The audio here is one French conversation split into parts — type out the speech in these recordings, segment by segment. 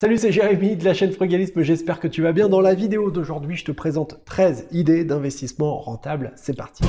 Salut, c'est Jérémy de la chaîne Frugalisme, j'espère que tu vas bien. Dans la vidéo d'aujourd'hui, je te présente 13 idées d'investissement rentable. C'est parti.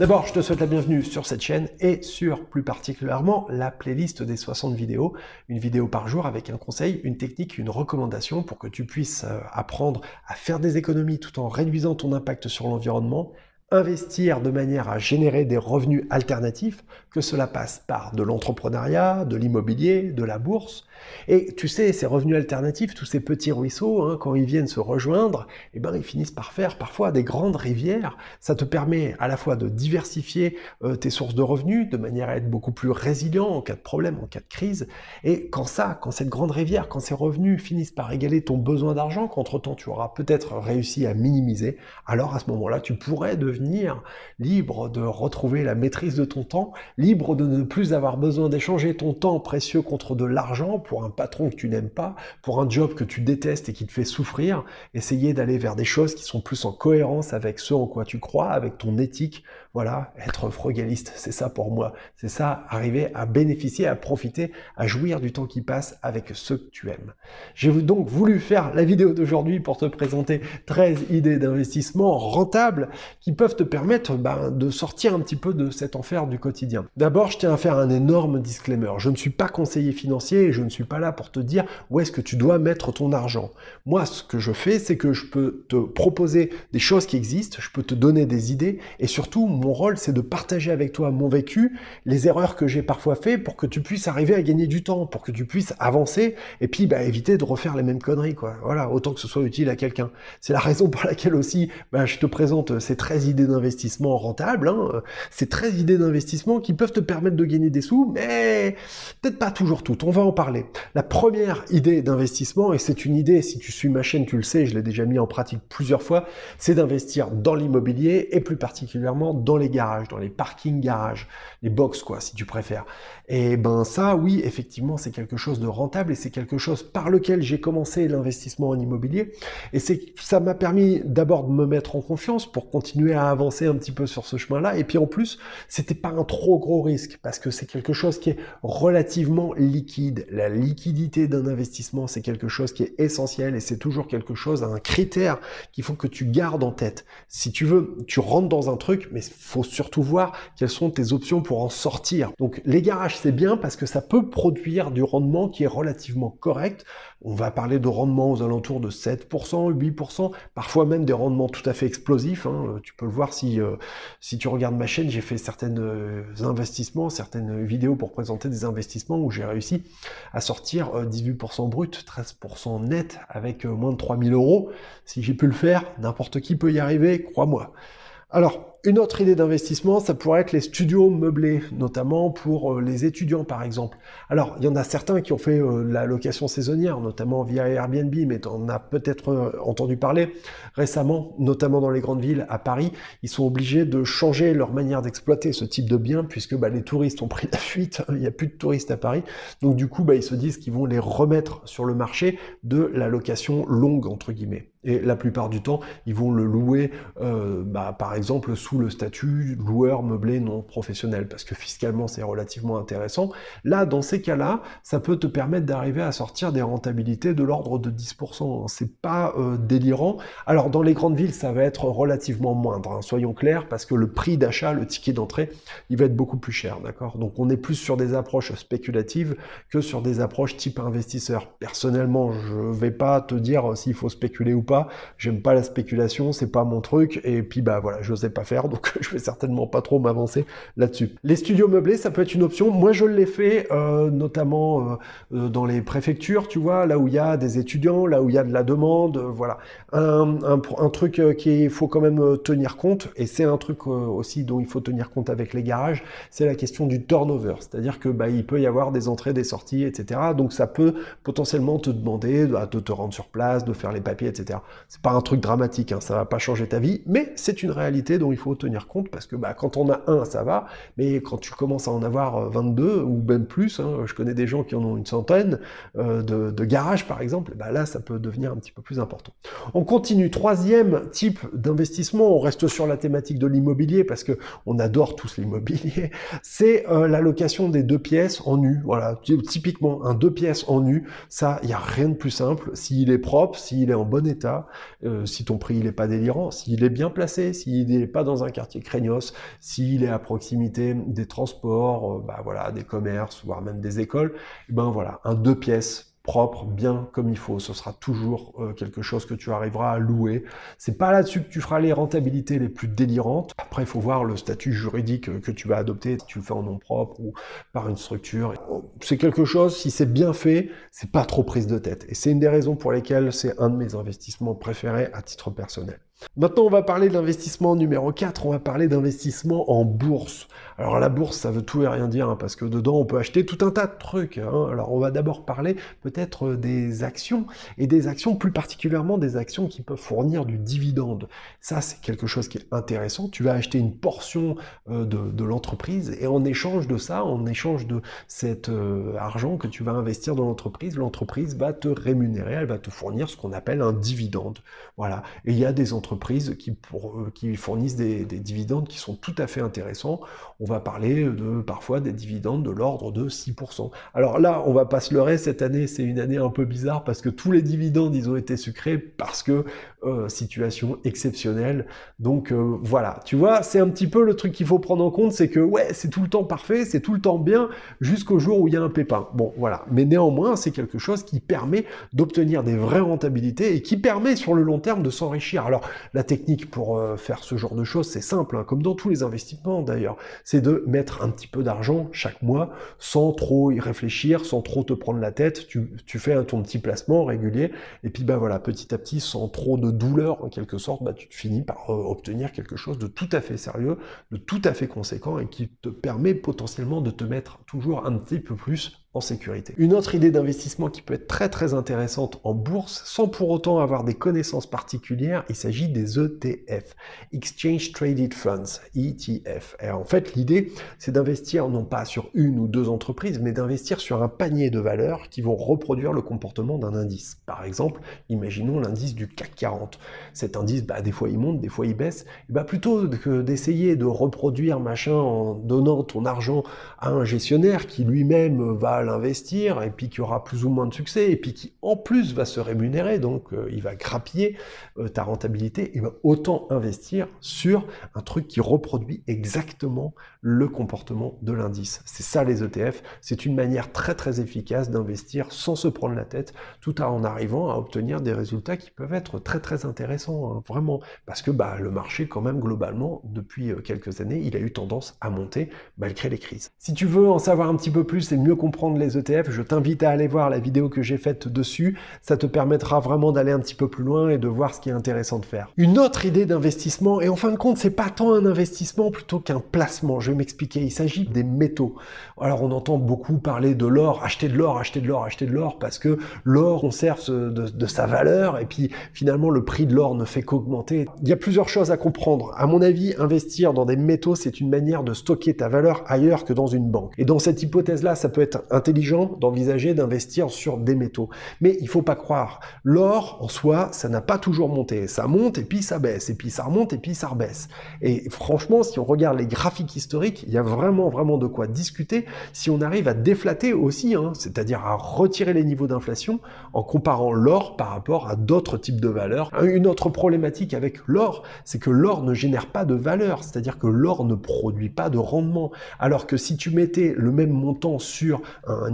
D'abord, je te souhaite la bienvenue sur cette chaîne et sur plus particulièrement la playlist des 60 vidéos, une vidéo par jour avec un conseil, une technique, une recommandation pour que tu puisses euh, apprendre à faire des économies tout en réduisant ton impact sur l'environnement, investir de manière à générer des revenus alternatifs, que cela passe par de l'entrepreneuriat, de l'immobilier, de la bourse. Et tu sais, ces revenus alternatifs, tous ces petits ruisseaux, hein, quand ils viennent se rejoindre, eh ben, ils finissent par faire parfois des grandes rivières. Ça te permet à la fois de diversifier euh, tes sources de revenus, de manière à être beaucoup plus résilient en cas de problème, en cas de crise. Et quand ça, quand cette grande rivière, quand ces revenus finissent par égaler ton besoin d'argent, qu'entre-temps tu auras peut-être réussi à minimiser, alors à ce moment-là, tu pourrais devenir libre de retrouver la maîtrise de ton temps, libre de ne plus avoir besoin d'échanger ton temps précieux contre de l'argent pour un patron que tu n'aimes pas, pour un job que tu détestes et qui te fait souffrir, essayer d'aller vers des choses qui sont plus en cohérence avec ce en quoi tu crois, avec ton éthique. Voilà, être frugaliste, c'est ça pour moi. C'est ça, arriver à bénéficier, à profiter, à jouir du temps qui passe avec ceux que tu aimes. J'ai donc voulu faire la vidéo d'aujourd'hui pour te présenter 13 idées d'investissement rentables qui peuvent te permettre ben, de sortir un petit peu de cet enfer du quotidien. D'abord, je tiens à faire un énorme disclaimer. Je ne suis pas conseiller financier et je ne suis pas là pour te dire où est-ce que tu dois mettre ton argent. Moi, ce que je fais, c'est que je peux te proposer des choses qui existent, je peux te donner des idées et surtout, mon rôle, c'est de partager avec toi mon vécu, les erreurs que j'ai parfois fait pour que tu puisses arriver à gagner du temps, pour que tu puisses avancer et puis bah, éviter de refaire les mêmes conneries. Quoi. Voilà, autant que ce soit utile à quelqu'un. C'est la raison pour laquelle aussi bah, je te présente ces 13 idées d'investissement rentables. Hein. Ces 13 idées d'investissement qui peuvent te permettre de gagner des sous, mais peut-être pas toujours toutes. On va en parler. La première idée d'investissement, et c'est une idée, si tu suis ma chaîne, tu le sais, je l'ai déjà mis en pratique plusieurs fois, c'est d'investir dans l'immobilier et plus particulièrement dans les garages, dans les parkings garages, les box quoi, si tu préfères. Et ben ça, oui, effectivement, c'est quelque chose de rentable et c'est quelque chose par lequel j'ai commencé l'investissement en immobilier. Et c'est ça m'a permis d'abord de me mettre en confiance pour continuer à avancer un petit peu sur ce chemin-là. Et puis en plus, c'était pas un trop gros risque parce que c'est quelque chose qui est relativement liquide. La liquidité d'un investissement, c'est quelque chose qui est essentiel et c'est toujours quelque chose, un critère qu'il faut que tu gardes en tête. Si tu veux, tu rentres dans un truc, mais faut surtout voir quelles sont tes options pour en sortir. Donc les garages, c'est bien parce que ça peut produire du rendement qui est relativement correct. On va parler de rendement aux alentours de 7%, 8%, parfois même des rendements tout à fait explosifs. Hein. Tu peux le voir si, euh, si tu regardes ma chaîne, j'ai fait certains euh, investissements, certaines vidéos pour présenter des investissements où j'ai réussi à sortir 18% euh, brut, 13% net avec moins de 3000 euros. Si j'ai pu le faire, n'importe qui peut y arriver, crois-moi. Alors, une autre idée d'investissement, ça pourrait être les studios meublés, notamment pour euh, les étudiants par exemple. Alors, il y en a certains qui ont fait euh, la location saisonnière, notamment via Airbnb, mais on a peut-être euh, entendu parler récemment, notamment dans les grandes villes, à Paris, ils sont obligés de changer leur manière d'exploiter ce type de bien, puisque bah, les touristes ont pris la fuite, il n'y a plus de touristes à Paris. Donc du coup, bah, ils se disent qu'ils vont les remettre sur le marché de la location longue, entre guillemets. Et la plupart du temps, ils vont le louer, bah, par exemple, sous le statut loueur meublé non professionnel, parce que fiscalement c'est relativement intéressant. Là, dans ces cas-là, ça peut te permettre d'arriver à sortir des rentabilités de l'ordre de 10%. C'est pas euh, délirant. Alors dans les grandes villes, ça va être relativement moindre, hein, soyons clairs, parce que le prix d'achat, le ticket d'entrée, il va être beaucoup plus cher, d'accord? Donc on est plus sur des approches spéculatives que sur des approches type investisseur. Personnellement, je vais pas te dire s'il faut spéculer ou pas. J'aime pas la spéculation, c'est pas mon truc. Et puis bah voilà, je sais pas faire donc je vais certainement pas trop m'avancer là-dessus. Les studios meublés, ça peut être une option. Moi, je l'ai fait euh, notamment euh, euh, dans les préfectures, tu vois, là où il y a des étudiants, là où il y a de la demande, voilà. Un, truc qu'il faut quand même tenir compte, et c'est un truc aussi dont il faut tenir compte avec les garages, c'est la question du turnover, c'est-à-dire que bah, il peut y avoir des entrées, des sorties, etc. Donc ça peut potentiellement te demander de, te rendre sur place, de faire les papiers, etc. C'est pas un truc dramatique, hein, ça va pas changer ta vie, mais c'est une réalité dont il faut tenir compte parce que bah, quand on a un, ça va, mais quand tu commences à en avoir 22 ou même plus, hein, je connais des gens qui en ont une centaine de, de, garages par exemple, bah là ça peut devenir un petit peu plus important. On continue, troisième type d'investissement, on reste sur la thématique de l'immobilier parce que on adore tous l'immobilier, c'est la location des deux pièces en nu. Voilà, typiquement un deux pièces en nu, ça, il n'y a rien de plus simple. S'il est propre, s'il est en bon état, euh, si ton prix il est pas délirant, s'il est bien placé, s'il n'est pas dans un quartier craignos, s'il est à proximité des transports, euh, bah voilà, des commerces, voire même des écoles, eh ben voilà, un deux pièces propre, bien comme il faut. Ce sera toujours euh, quelque chose que tu arriveras à louer. C'est pas là-dessus que tu feras les rentabilités les plus délirantes. Après, il faut voir le statut juridique euh, que tu vas adopter, si tu le fais en nom propre ou par une structure. C'est quelque chose, si c'est bien fait, c'est pas trop prise de tête. Et c'est une des raisons pour lesquelles c'est un de mes investissements préférés à titre personnel. Maintenant, on va parler de l'investissement numéro 4, on va parler d'investissement en bourse. Alors la bourse, ça veut tout et rien dire, hein, parce que dedans, on peut acheter tout un tas de trucs. Hein. Alors on va d'abord parler peut-être des actions, et des actions plus particulièrement des actions qui peuvent fournir du dividende. Ça, c'est quelque chose qui est intéressant. Tu vas acheter une portion euh, de, l'entreprise, et en échange de ça, en échange de cet euh, argent que tu vas investir dans l'entreprise, l'entreprise va te rémunérer, elle va te fournir ce qu'on appelle un dividende. Voilà. Et il y a des entreprises qui, pour, euh, qui fournissent des, dividendes qui sont tout à fait intéressants. On va parler de parfois des dividendes de l'ordre de 6%. Alors là, on va pas se leurrer, cette année, c'est une année un peu bizarre parce que tous les dividendes, ils ont été sucrés parce que euh, situation exceptionnelle. Donc euh, voilà, tu vois, c'est un petit peu le truc qu'il faut prendre en compte, c'est que ouais, c'est tout le temps parfait, c'est tout le temps bien jusqu'au jour où il y a un pépin. Bon, voilà. Mais néanmoins, c'est quelque chose qui permet d'obtenir des vraies rentabilités et qui permet sur le long terme de s'enrichir. Alors, la technique pour euh, faire ce genre de choses, c'est simple, hein, comme dans tous les investissements d'ailleurs, c'est de mettre un petit peu d'argent chaque mois sans trop y réfléchir, sans trop te prendre la tête. Tu, tu fais ton petit placement régulier et puis bah voilà, petit à petit, sans trop de douleur en quelque sorte, bah, tu finis par euh, obtenir quelque chose de tout à fait sérieux, de tout à fait conséquent et qui te permet potentiellement de te mettre toujours un petit peu plus sécurité. Une autre idée d'investissement qui peut être très très intéressante en bourse, sans pour autant avoir des connaissances particulières, il s'agit des ETF, Exchange Traded Funds, ETF. Et en fait, l'idée, c'est d'investir non pas sur une ou deux entreprises, mais d'investir sur un panier de valeurs qui vont reproduire le comportement d'un indice. Par exemple, imaginons l'indice du CAC 40. Cet indice, bah, des fois il monte, des fois il baisse. Bah, plutôt que d'essayer de reproduire machin en donnant ton argent à un gestionnaire qui lui-même va l'investir et puis qui aura plus ou moins de succès et puis qui en plus va se rémunérer, donc euh, il va grappiller euh, ta rentabilité, il va autant investir sur un truc qui reproduit exactement le comportement de l'indice. C'est ça les ETF, c'est une manière très très efficace d'investir sans se prendre la tête, tout en arrivant à obtenir des résultats qui peuvent être très très intéressants, hein, vraiment, parce que bah, le marché quand même globalement, depuis euh, quelques années, il a eu tendance à monter malgré les crises. Si tu veux en savoir un petit peu plus et mieux les ETF, je t'invite à aller voir la vidéo que j'ai faite dessus. Ça te permettra vraiment d'aller un petit peu plus loin et de voir ce qui est intéressant de faire. Une autre idée d'investissement, et en fin de compte, c'est pas tant un investissement plutôt qu'un placement. Je vais m'expliquer. Il s'agit des métaux. Alors, on entend beaucoup parler de l'or, acheter de l'or, acheter de l'or, acheter de l'or, parce que l'or conserve de, de sa valeur, et puis finalement, le prix de l'or ne fait qu'augmenter. Il y a plusieurs choses à comprendre. À mon avis, investir dans des métaux, c'est une manière de stocker ta valeur ailleurs que dans une banque. Et dans cette hypothèse-là, ça peut être un intelligent d'envisager d'investir sur des métaux. Mais il faut pas croire. L'or, en soi, ça n'a pas toujours monté. Ça monte et puis ça baisse, et puis ça remonte et puis ça rebaisse. Et franchement, si on regarde les graphiques historiques, il y a vraiment, vraiment de quoi discuter si on arrive à déflater aussi, hein, c'est-à-dire à retirer les niveaux d'inflation en comparant l'or par rapport à d'autres types de valeurs. Une autre problématique avec l'or, c'est que l'or ne génère pas de valeur, c'est-à-dire que l'or ne produit pas de rendement. Alors que si tu mettais le même montant sur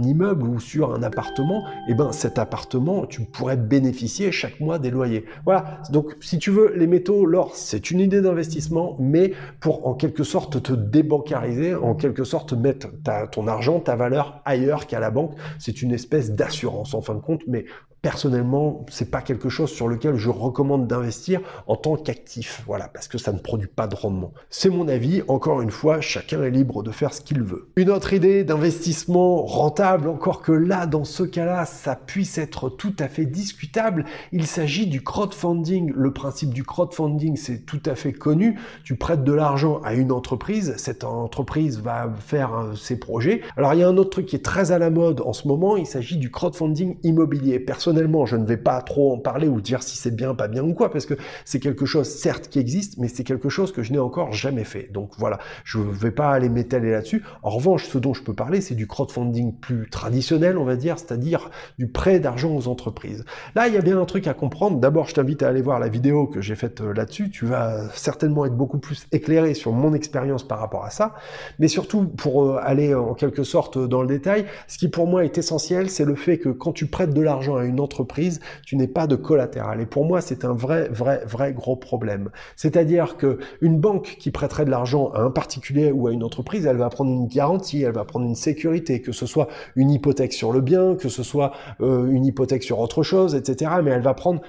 immeuble ou sur un appartement, et eh ben cet appartement, tu pourrais bénéficier chaque mois des loyers. Voilà, donc si tu veux, les métaux, l'or, c'est une idée d'investissement, mais pour en quelque sorte te débancariser, en quelque sorte mettre ton argent, ta valeur ailleurs qu'à la banque, c'est une espèce d'assurance en fin de compte, mais personnellement, c'est pas quelque chose sur lequel je recommande d'investir en tant qu'actif. Voilà, parce que ça ne produit pas de rendement. C'est mon avis. Encore une fois, chacun est libre de faire ce qu'il veut. Une autre idée d'investissement rentable, encore que là, dans ce cas-là, ça puisse être tout à fait discutable. Il s'agit du crowdfunding. Le principe du crowdfunding, c'est tout à fait connu. Tu prêtes de l'argent à une entreprise. Cette entreprise va faire euh, ses projets. Alors, il y a un autre truc qui est très à la mode en ce moment. Il s'agit du crowdfunding immobilier. Personnellement, personnellement, je ne vais pas trop en parler ou dire si c'est bien, pas bien ou quoi, parce que c'est quelque chose, certes, qui existe, mais c'est quelque chose que je n'ai encore jamais fait. Donc voilà, je ne vais pas aller m'étaler là-dessus. En revanche, ce dont je peux parler, c'est du crowdfunding plus traditionnel, on va dire, c'est-à-dire du prêt d'argent aux entreprises. Là, il y a bien un truc à comprendre. D'abord, je t'invite à aller voir la vidéo que j'ai faite euh, là-dessus. Tu vas certainement être beaucoup plus éclairé sur mon expérience par rapport à ça. Mais surtout, pour euh, aller en quelque sorte dans le détail, ce qui pour moi est essentiel, c'est le fait que quand tu prêtes de l'argent à une entreprise, tu n'es pas de collatéral. Et pour moi, c'est un vrai, vrai, vrai gros problème. C'est-à-dire que une banque qui prêterait de l'argent à un particulier ou à une entreprise, elle va prendre une garantie, elle va prendre une sécurité, que ce soit une hypothèque sur le bien, que ce soit euh, une hypothèque sur autre chose, etc. Mais elle va prendre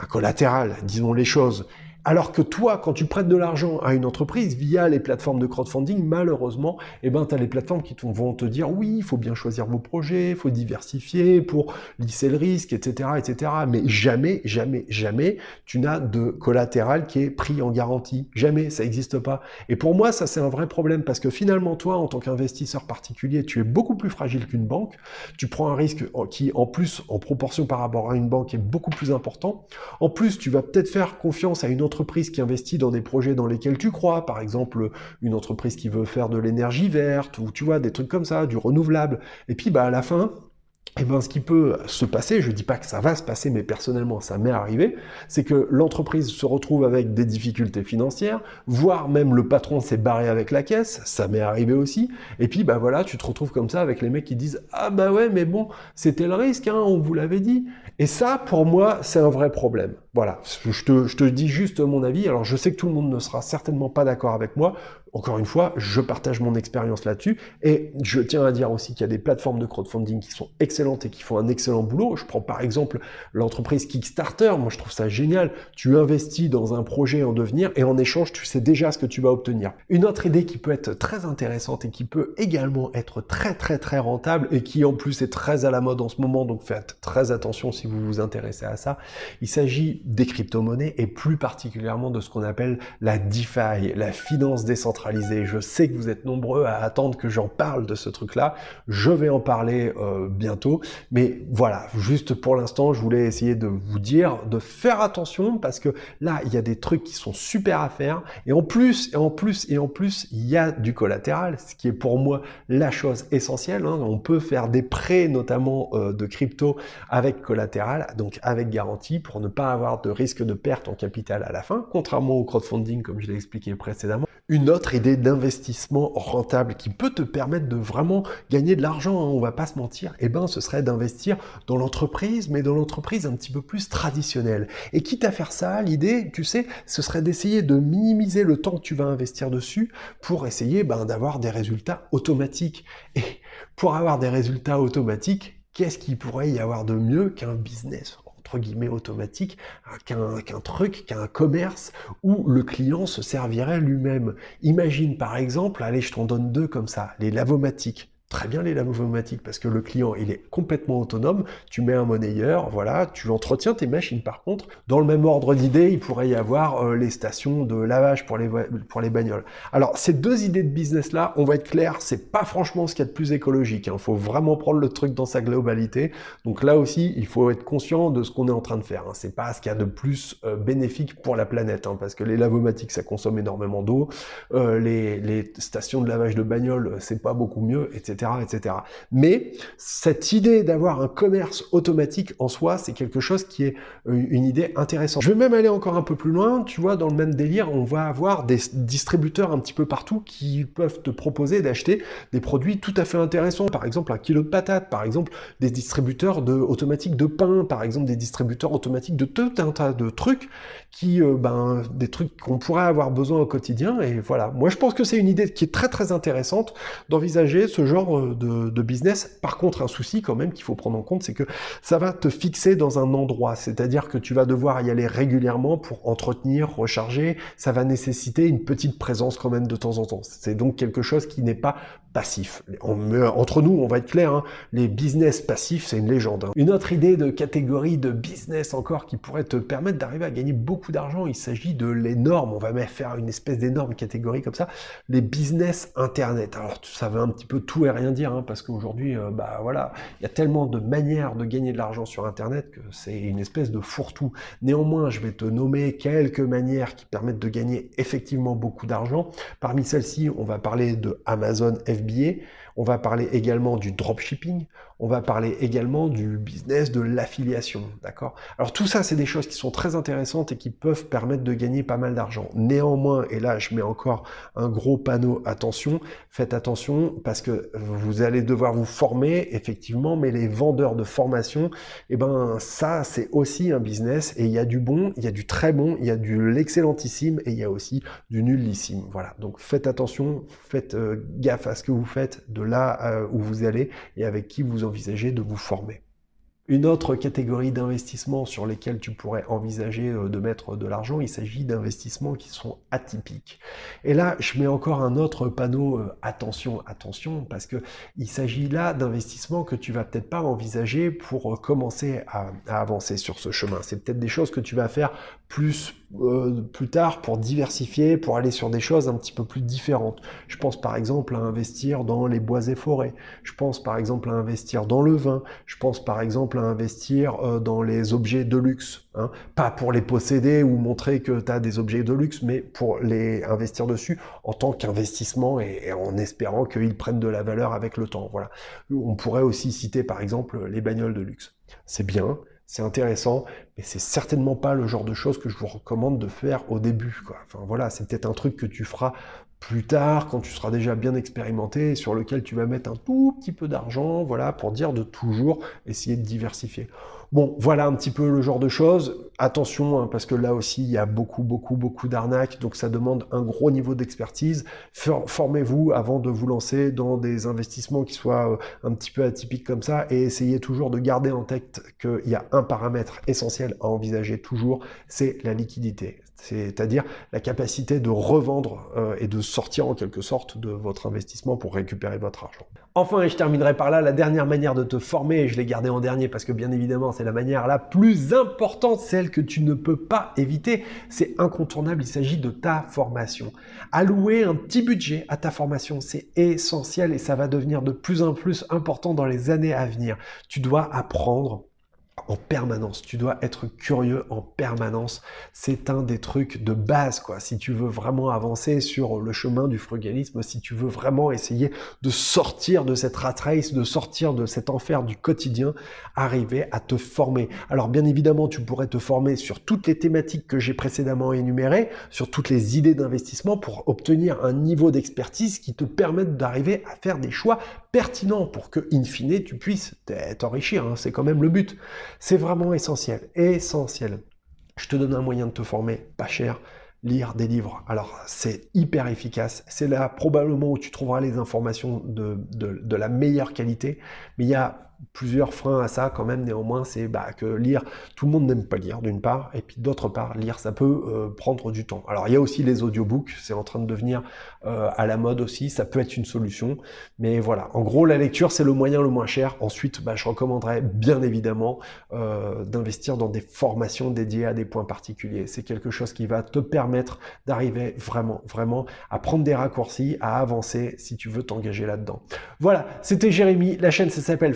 un collatéral, disons les choses. Alors que toi, quand tu prêtes de l'argent à une entreprise via les plateformes de crowdfunding, malheureusement, eh ben, tu as les plateformes qui vont te dire oui, il faut bien choisir vos projets, il faut diversifier pour lisser le risque, etc., etc. Mais jamais, jamais, jamais, tu n'as de collatéral qui est pris en garantie. Jamais, ça n'existe pas. Et pour moi, ça, c'est un vrai problème parce que finalement, toi, en tant qu'investisseur particulier, tu es beaucoup plus fragile qu'une banque. Tu prends un risque qui, en plus, en proportion par rapport à une banque, est beaucoup plus important. En plus, tu vas peut-être faire confiance à une autre qui investit dans des projets dans lesquels tu crois, par exemple une entreprise qui veut faire de l'énergie verte, ou tu vois, des trucs comme ça, du renouvelable. Et puis bah à la fin, eh ben, ce qui peut se passer, je dis pas que ça va se passer, mais personnellement, ça m'est arrivé, c'est que l'entreprise se retrouve avec des difficultés financières, voire même le patron s'est barré avec la caisse, ça m'est arrivé aussi. Et puis, bah voilà, tu te retrouves comme ça avec les mecs qui disent ah bah ouais, mais bon, c'était le risque, hein, on vous l'avait dit. Et ça, pour moi, c'est un vrai problème. Voilà, je te, je te dis juste mon avis. Alors, je sais que tout le monde ne sera certainement pas d'accord avec moi. Encore une fois, je partage mon expérience là-dessus et je tiens à dire aussi qu'il y a des plateformes de crowdfunding qui sont excellentes et qui font un excellent boulot. Je prends par exemple l'entreprise Kickstarter. Moi, je trouve ça génial. Tu investis dans un projet en devenir et en échange, tu sais déjà ce que tu vas obtenir. Une autre idée qui peut être très intéressante et qui peut également être très très très rentable et qui en plus est très à la mode en ce moment, donc faites très attention si vous vous intéressez à ça. Il s'agit des crypto-monnaies et plus particulièrement de ce qu'on appelle la DeFi, la finance décentralisée je sais que vous êtes nombreux à attendre que j'en parle de ce truc-là. Je vais en parler euh, bientôt. Mais voilà, juste pour l'instant, je voulais essayer de vous dire de faire attention parce que là, il y a des trucs qui sont super à faire. Et en plus, et en plus, et en plus, il y a du collatéral, ce qui est pour moi la chose essentielle. Hein. On peut faire des prêts, notamment euh, de crypto, avec collatéral, donc avec garantie, pour ne pas avoir de risque de perte en capital à la fin, contrairement au crowdfunding, comme je l'ai expliqué précédemment. Une autre idée d'investissement rentable qui peut te permettre de vraiment gagner de l'argent, hein, on va pas se mentir, eh ben, ce serait d'investir dans l'entreprise, mais dans l'entreprise un petit peu plus traditionnelle. Et quitte à faire ça, l'idée, tu sais, ce serait d'essayer de minimiser le temps que tu vas investir dessus pour essayer ben, d'avoir des résultats automatiques. Et pour avoir des résultats automatiques, qu'est-ce qu'il pourrait y avoir de mieux qu'un business entre guillemets automatique qu'un truc, qu'un commerce où le client se servirait lui-même. Imagine par exemple, allez je t'en donne deux comme ça, les lavomatiques très bien les lavomatiques parce que le client il est complètement autonome. Tu mets un monnayeur, voilà, tu entretiens tes machines. Par contre, dans le même ordre d'idée, il pourrait y avoir euh, les stations de lavage pour les pour les bagnoles. Alors ces deux idées de business là, on va être clair, c'est pas franchement ce qu'il y a de plus écologique. Il hein. faut vraiment prendre le truc dans sa globalité. Donc là aussi, il faut être conscient de ce qu'on est en train de faire. Hein. C'est pas ce qu'il y a de plus euh, bénéfique pour la planète, hein, parce que les lavomatiques ça consomme énormément d'eau, euh, les, les stations de lavage de bagnoles c'est pas beaucoup mieux, etc etc., Mais cette idée d'avoir un commerce automatique en soi, c'est quelque chose qui est euh, une idée intéressante. Je vais même aller encore un peu plus loin. Tu vois, dans le même délire, on va avoir des distributeurs un petit peu partout qui peuvent te proposer d'acheter des produits tout à fait intéressants. Par exemple, un kilo de patates, par exemple, des distributeurs automatiques de pain, par exemple, des distributeurs automatiques de tout un tas de trucs qui, euh, ben, des trucs qu'on pourrait avoir besoin au quotidien. Et voilà. Moi, je pense que c'est une idée qui est très très intéressante d'envisager ce genre de business. Par contre, un souci quand même qu'il faut prendre en compte, c'est que ça va te fixer dans un endroit, c'est-à-dire que tu vas devoir y aller régulièrement pour entretenir, recharger. Ça va nécessiter une petite présence quand même de temps en temps. C'est donc quelque chose qui n'est pas passif. entre nous, on va être clair, hein, les business passifs, c'est une légende. Hein. Une autre idée de catégorie de business encore qui pourrait te permettre d'arriver à gagner beaucoup d'argent, il s'agit de l'énorme, on va même faire une espèce d'énorme catégorie comme ça, les business internet. Alors ça veut un petit peu tout et rien dire, hein, parce qu'aujourd'hui, euh, bah voilà, il y a tellement de manières de gagner de l'argent sur internet que c'est une espèce de fourre-tout. Néanmoins, je vais te nommer quelques manières qui permettent de gagner effectivement beaucoup d'argent. Parmi celles-ci, on va parler de Amazon FBA biais on va parler également du dropshipping, on va parler également du business de l'affiliation, d'accord? Alors tout ça, c'est des choses qui sont très intéressantes et qui peuvent permettre de gagner pas mal d'argent. Néanmoins, et là, je mets encore un gros panneau attention, faites attention parce que vous allez devoir vous former effectivement, mais les vendeurs de formation, eh ben ça, c'est aussi un business et il y a du bon, il y a du très bon, il y a du l'excellentissime et il y a aussi du nullissime. Voilà. Donc faites attention, faites euh, gaffe à ce que vous faites de là euh, où vous allez et avec qui vous envisagez de vous former. Une autre catégorie d'investissements sur lesquels tu pourrais envisager euh, de mettre de l'argent, il s'agit d'investissements qui sont atypiques. Et là, je mets encore un autre panneau euh, attention, attention, parce que il s'agit là d'investissements que tu vas peut-être pas envisager pour commencer à, avancer sur ce chemin. C'est peut-être des choses que tu vas faire plus plus tard pour diversifier, pour aller sur des choses un petit peu plus différentes. Je pense par exemple à investir dans les bois et forêts. Je pense par exemple à investir dans le vin. Je pense par exemple à investir euh, dans les objets de luxe. Hein. Pas pour les posséder ou montrer que tu as des objets de luxe, mais pour les investir dessus en tant qu'investissement et, en espérant qu'ils prennent de la valeur avec le temps. Voilà. On pourrait aussi citer par exemple les bagnoles de luxe. C'est bien, c'est intéressant, mais c'est certainement pas le genre de choses que je vous recommande de faire au début. Enfin voilà, c'est peut-être un truc que tu feras plus tard, quand tu seras déjà bien expérimenté, sur lequel tu vas mettre un tout petit peu d'argent, voilà, pour dire de toujours essayer de diversifier. Bon, voilà un petit peu le genre de choses. Attention, hein, parce que là aussi, il y a beaucoup, beaucoup, beaucoup d'arnaques, donc ça demande un gros niveau d'expertise. Formez-vous avant de vous lancer dans des investissements qui soient euh, un petit peu atypiques comme ça, et essayez toujours de garder en tête qu'il y a un paramètre essentiel à envisager toujours, c'est la liquidité c'est-à-dire la capacité de revendre euh, et de sortir en quelque sorte de votre investissement pour récupérer votre argent. Enfin, et je terminerai par là, la dernière manière de te former, et je l'ai gardé en dernier parce que bien évidemment c'est la manière la plus importante, celle que tu ne peux pas éviter, c'est incontournable, il s'agit de ta formation. Allouer un petit budget à ta formation, c'est essentiel et ça va devenir de plus en plus important dans les années à venir. Tu dois apprendre en permanence. Tu dois être curieux en permanence. C'est un des trucs de base, quoi. Si tu veux vraiment avancer sur le chemin du frugalisme, si tu veux vraiment essayer de sortir de cette rat race, de sortir de cet enfer du quotidien, arriver à te former. Alors, bien évidemment, tu pourrais te former sur toutes les thématiques que j'ai précédemment énumérées, sur toutes les idées d'investissement pour obtenir un niveau d'expertise qui te permette d'arriver à faire des choix pertinents pour que, in fine, tu puisses t'enrichir. Hein. C'est quand même le but. C'est vraiment essentiel, essentiel. Je te donne un moyen de te former pas cher, lire des livres. Alors c'est hyper efficace, c'est là probablement où tu trouveras les informations de, de, de la meilleure qualité, mais il y a plusieurs freins à ça quand même néanmoins c'est bah, que lire tout le monde n'aime pas lire d'une part et puis d'autre part lire ça peut euh, prendre du temps. Alors il y a aussi les audiobooks c'est en train de devenir euh, à la mode aussi ça peut être une solution mais voilà. En gros la lecture c'est le moyen le moins cher. Ensuite bah, je recommanderais bien évidemment euh, d'investir dans des formations dédiées à des points particuliers. C'est quelque chose qui va te permettre d'arriver vraiment vraiment à prendre des raccourcis à avancer si tu veux t'engager là-dedans. Voilà c'était Jérémy. La chaîne ça s'appelle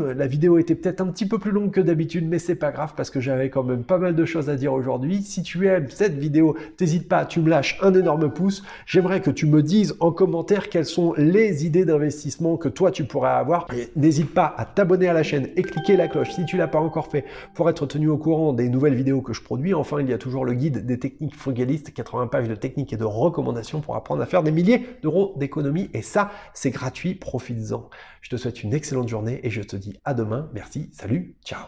La vidéo était peut-être un petit peu plus longue que d'habitude, mais c'est pas grave parce que j'avais quand même pas mal de choses à dire aujourd'hui. Si tu aimes cette vidéo, n'hésite pas, tu me lâches un énorme pouce. J'aimerais que tu me dises en commentaire quelles sont les idées d'investissement que toi tu pourrais avoir. N'hésite pas à t'abonner à la chaîne et cliquer la cloche si tu l'as pas encore fait pour être tenu au courant des nouvelles vidéos que je produis. Enfin, il y a toujours le guide des techniques frugalistes, 80 pages de techniques et de recommandations pour apprendre à faire des milliers d'euros d'économie. Et ça, c'est gratuit, profites-en. Je te souhaite une excellente journée et je te dis à demain. Merci, salut, ciao